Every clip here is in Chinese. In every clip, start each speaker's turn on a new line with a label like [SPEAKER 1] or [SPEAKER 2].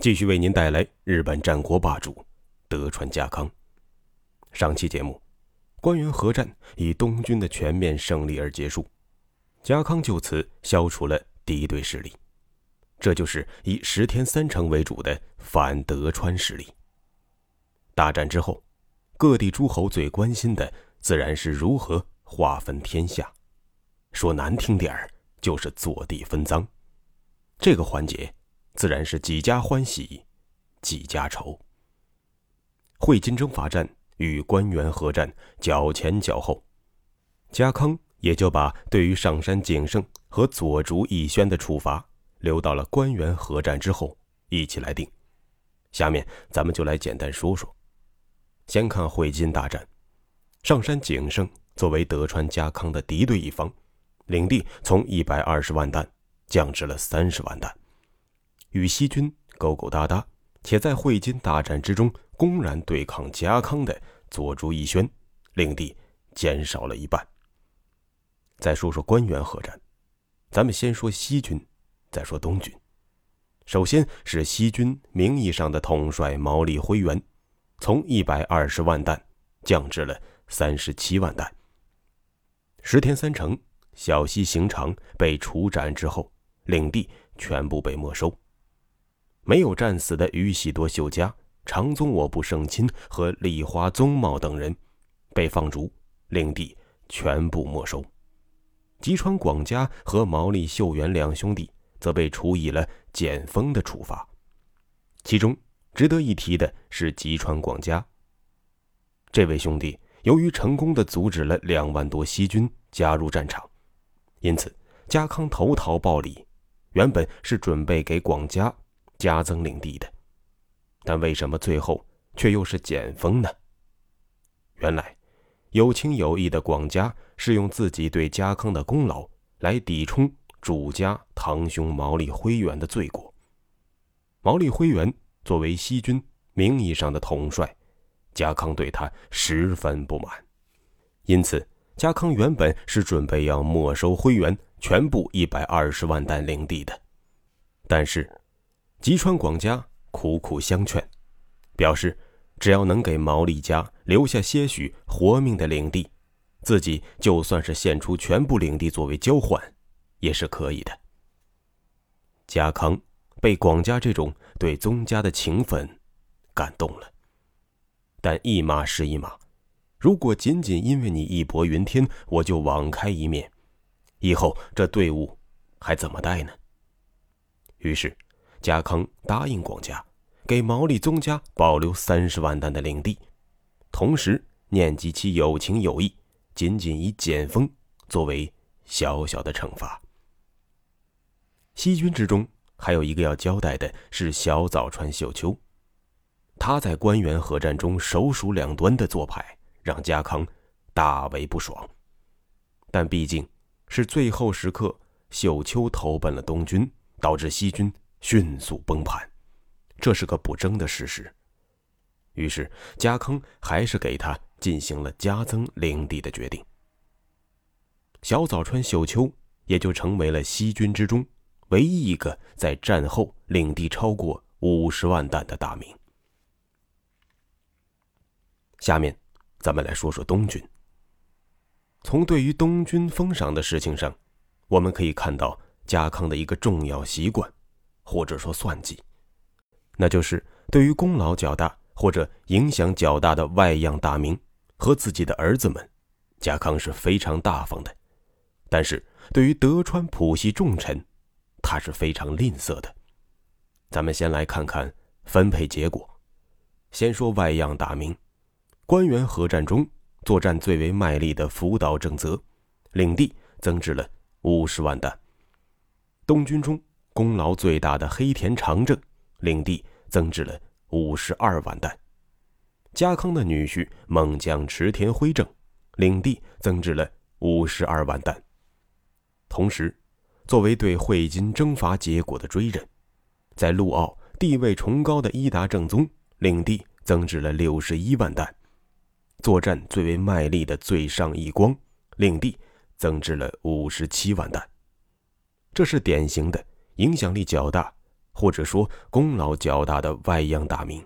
[SPEAKER 1] 继续为您带来日本战国霸主德川家康。上期节目，关原合战以东军的全面胜利而结束，家康就此消除了敌对势力，这就是以石田三成为主的反德川势力。大战之后，各地诸侯最关心的自然是如何划分天下，说难听点儿就是坐地分赃。这个环节。自然是几家欢喜，几家愁。会津征伐战与关原合战较前较后，家康也就把对于上山景胜和左竹义宣的处罚留到了关原合战之后一起来定。下面咱们就来简单说说。先看会津大战，上山景胜作为德川家康的敌对一方，领地从一百二十万担降至了三十万担。与西军勾勾搭搭，且在会津大战之中公然对抗家康的佐竹义宣，领地减少了一半。再说说关原合战，咱们先说西军，再说东军。首先是西军名义上的统帅毛利辉元，从一百二十万担降至了三十七万担。石田三成、小西行长被处斩之后，领地全部被没收。没有战死的宇喜多秀家、长宗我部胜亲和立花宗茂等人，被放逐，领地全部没收。吉川广家和毛利秀元两兄弟则被处以了减封的处罚。其中值得一提的是吉川广家。这位兄弟由于成功的阻止了两万多西军加入战场，因此家康投桃报李，原本是准备给广家。加增领地的，但为什么最后却又是减封呢？原来，有情有义的广家是用自己对家康的功劳来抵充主家堂兄毛利辉元的罪过。毛利辉元作为西军名义上的统帅，家康对他十分不满，因此家康原本是准备要没收辉元全部一百二十万担领地的，但是。吉川广家苦苦相劝，表示只要能给毛利家留下些许活命的领地，自己就算是献出全部领地作为交换，也是可以的。家康被广家这种对宗家的情分感动了，但一码是一码，如果仅仅因为你义薄云天，我就网开一面，以后这队伍还怎么带呢？于是。家康答应广家，给毛利宗家保留三十万担的领地，同时念及其有情有义，仅仅以减封作为小小的惩罚。西军之中还有一个要交代的是小早川秀秋，他在关原合战中首鼠两端的做派，让家康大为不爽。但毕竟是最后时刻，秀秋投奔了东军，导致西军。迅速崩盘，这是个不争的事实。于是家康还是给他进行了加增领地的决定。小早川秀秋也就成为了西军之中唯一一个在战后领地超过五十万担的大名。下面，咱们来说说东军。从对于东军封赏的事情上，我们可以看到家康的一个重要习惯。或者说算计，那就是对于功劳较大或者影响较大的外样大名和自己的儿子们，家康是非常大方的；但是对于德川谱系重臣，他是非常吝啬的。咱们先来看看分配结果。先说外样大名，官员合战中作战最为卖力的福岛正则，领地增至了五十万担。东军中。功劳最大的黑田长政，领地增至了五十二万担。家康的女婿猛将池田辉正，领地增至了五十二万担。同时，作为对汇金征伐结果的追认，在陆奥地位崇高的伊达正宗领地增至了六十一万担。作战最为卖力的最上义光领地增至了五十七万担。这是典型的影响力较大，或者说功劳较大的外央大名。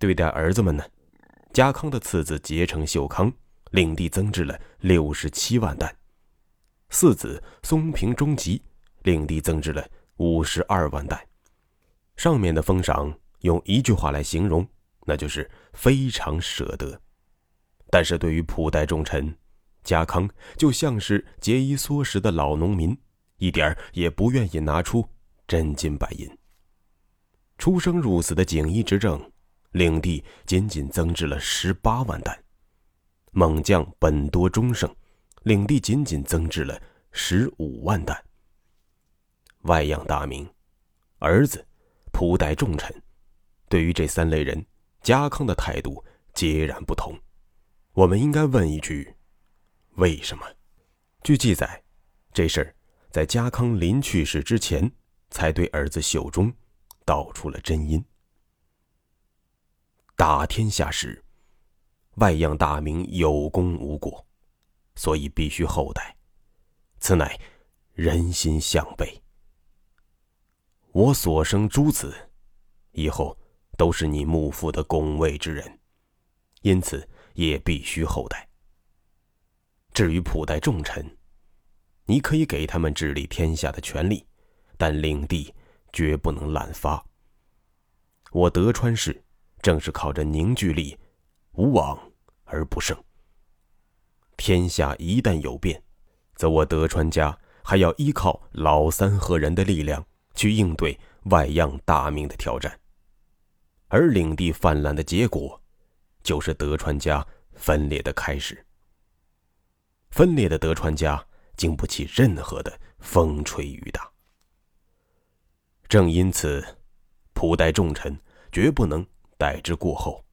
[SPEAKER 1] 对待儿子们呢，家康的次子结成秀康领地增至了六十七万担，四子松平忠吉领地增至了五十二万担。上面的封赏用一句话来形容，那就是非常舍得。但是对于普代重臣，家康就像是节衣缩食的老农民，一点儿也不愿意拿出真金白银。出生入死的锦衣执政。领地仅仅增至了十八万担，猛将本多忠胜，领地仅仅增至了十五万担。外养大名，儿子，仆代重臣，对于这三类人，家康的态度截然不同。我们应该问一句：为什么？据记载，这事儿在家康临去世之前，才对儿子秀忠道出了真因。打天下时，外样大名有功无过，所以必须厚待。此乃人心向背。我所生诸子，以后都是你幕父的拱卫之人，因此也必须厚待。至于普代重臣，你可以给他们治理天下的权利，但领地绝不能滥发。我德川氏。正是靠着凝聚力，无往而不胜。天下一旦有变，则我德川家还要依靠老三和人的力量去应对外样大名的挑战，而领地泛滥的结果，就是德川家分裂的开始。分裂的德川家经不起任何的风吹雨打。正因此，普代重臣绝不能。待之过后，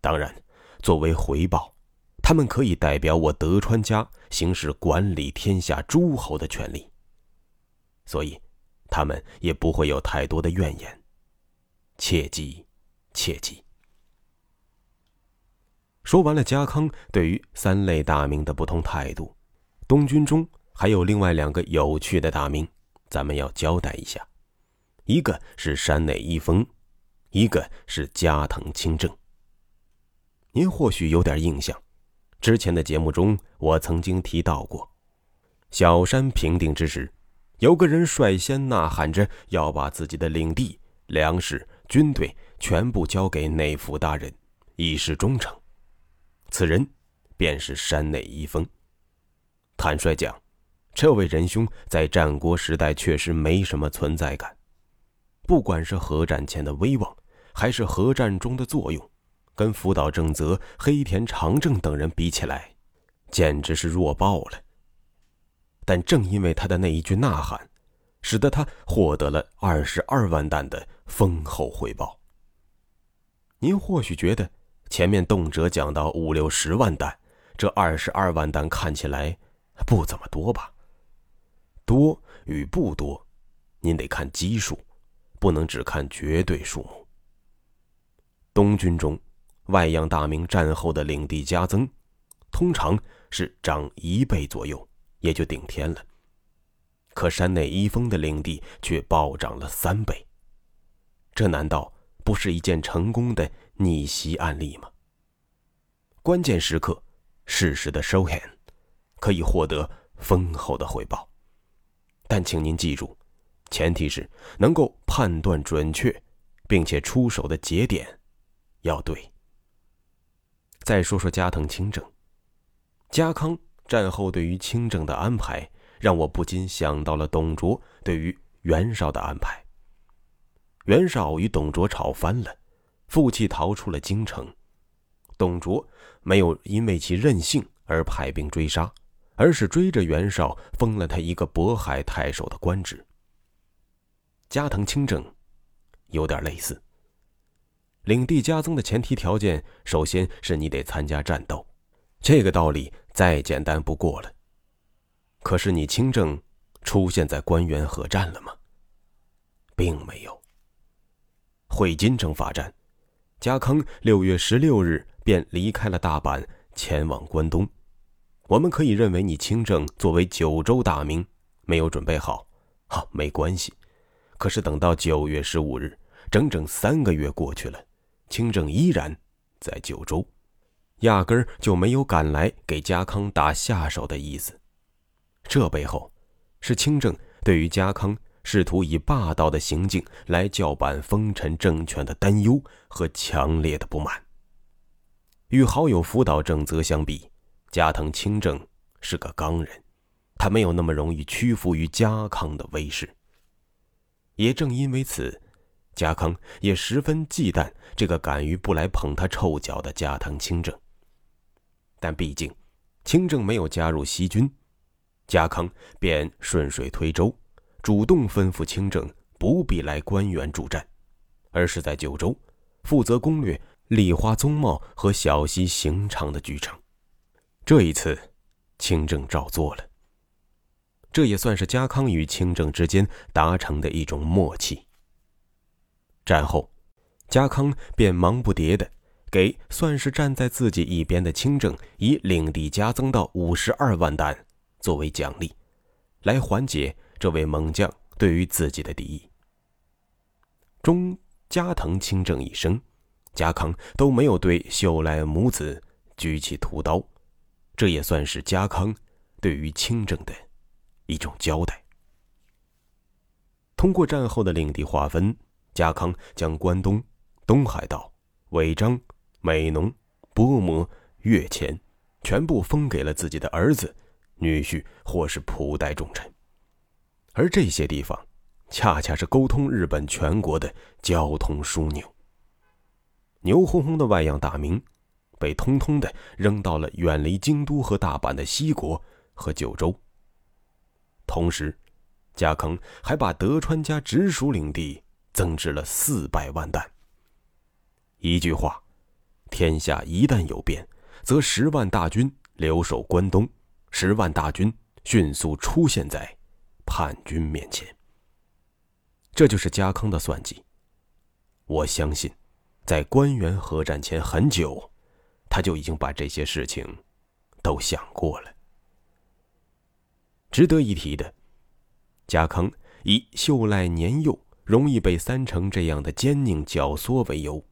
[SPEAKER 1] 当然，作为回报，他们可以代表我德川家行使管理天下诸侯的权利。所以，他们也不会有太多的怨言。切记，切记。说完了家康对于三类大名的不同态度，东军中还有另外两个有趣的大名，咱们要交代一下。一个是山内一丰。一个是加藤清正。您或许有点印象，之前的节目中我曾经提到过，小山平定之时，有个人率先呐喊着要把自己的领地、粮食、军队全部交给内府大人，以示忠诚。此人便是山内一丰。坦率讲，这位仁兄在战国时代确实没什么存在感，不管是核战前的威望。还是核战中的作用，跟福岛正则、黑田长政等人比起来，简直是弱爆了。但正因为他的那一句呐喊，使得他获得了二十二万担的丰厚回报。您或许觉得前面动辄讲到五六十万担，这二十二万担看起来不怎么多吧？多与不多，您得看基数，不能只看绝对数目。东军中，外样大名战后的领地加增，通常是涨一倍左右，也就顶天了。可山内一丰的领地却暴涨了三倍，这难道不是一件成功的逆袭案例吗？关键时刻，适时的收 hand，可以获得丰厚的回报。但请您记住，前提是能够判断准确，并且出手的节点。要对。再说说加藤清正，家康战后对于清正的安排，让我不禁想到了董卓对于袁绍的安排。袁绍与董卓吵翻了，负气逃出了京城。董卓没有因为其任性而派兵追杀，而是追着袁绍封了他一个渤海太守的官职。加藤清正有点类似。领地加增的前提条件，首先是你得参加战斗，这个道理再简单不过了。可是你清正出现在关原河战了吗？并没有。会津征伐战，家康六月十六日便离开了大阪，前往关东。我们可以认为你清正作为九州大名没有准备好，好没关系。可是等到九月十五日，整整三个月过去了，清正依然在九州，压根儿就没有赶来给家康打下手的意思。这背后，是清正对于家康试图以霸道的行径来叫板丰臣政权的担忧和强烈的不满。与好友福岛正则相比。加藤清正是个刚人，他没有那么容易屈服于家康的威势。也正因为此，家康也十分忌惮这个敢于不来捧他臭脚的加藤清正。但毕竟，清正没有加入西军，家康便顺水推舟，主动吩咐清正不必来关原助战，而是在九州负责攻略立花宗茂和小西行长的居城。这一次，清正照做了。这也算是家康与清正之间达成的一种默契。战后，家康便忙不迭的给算是站在自己一边的清正以领地加增到五十二万担作为奖励，来缓解这位猛将对于自己的敌意。终加藤清正一生，家康都没有对秀赖母子举起屠刀。这也算是家康对于清正的一种交代。通过战后的领地划分，家康将关东、东海道、尾张、美浓、波摩、越前全部封给了自己的儿子、女婿或是仆代重臣，而这些地方恰恰是沟通日本全国的交通枢纽。牛哄哄的外洋大名。被通通的扔到了远离京都和大阪的西国和九州。同时，家康还把德川家直属领地增至了四百万担。一句话，天下一旦有变，则十万大军留守关东，十万大军迅速出现在叛军面前。这就是家康的算计。我相信，在关原合战前很久。他就已经把这些事情都想过了。值得一提的，家康以秀赖年幼，容易被三成这样的奸佞绞缩为由，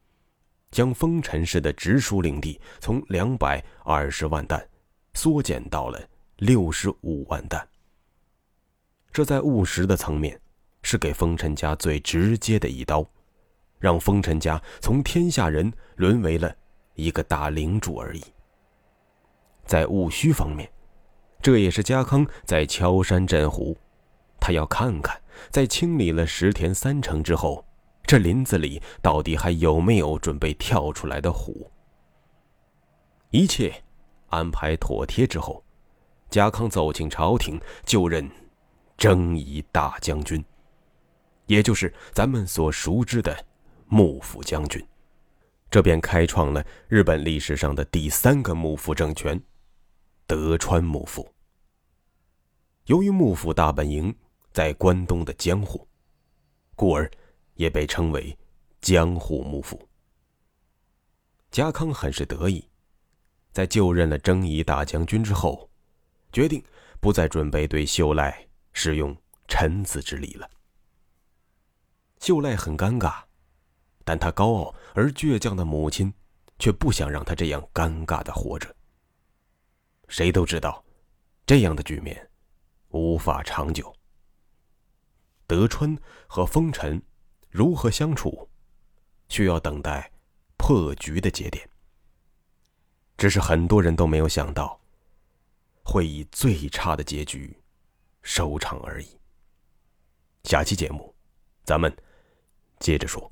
[SPEAKER 1] 将丰臣氏的直属领地从两百二十万担缩减到了六十五万担。这在务实的层面，是给丰臣家最直接的一刀，让丰臣家从天下人沦为了。一个大领主而已。在务虚方面，这也是家康在敲山震虎。他要看看，在清理了石田三城之后，这林子里到底还有没有准备跳出来的虎。一切安排妥帖之后，家康走进朝廷，就任征夷大将军，也就是咱们所熟知的幕府将军。这便开创了日本历史上的第三个幕府政权——德川幕府。由于幕府大本营在关东的江户，故而也被称为江户幕府。家康很是得意，在就任了征夷大将军之后，决定不再准备对秀赖使用臣子之礼了。秀赖很尴尬。但他高傲而倔强的母亲，却不想让他这样尴尬的活着。谁都知道，这样的局面无法长久。德川和风尘如何相处，需要等待破局的节点。只是很多人都没有想到，会以最差的结局收场而已。下期节目，咱们接着说。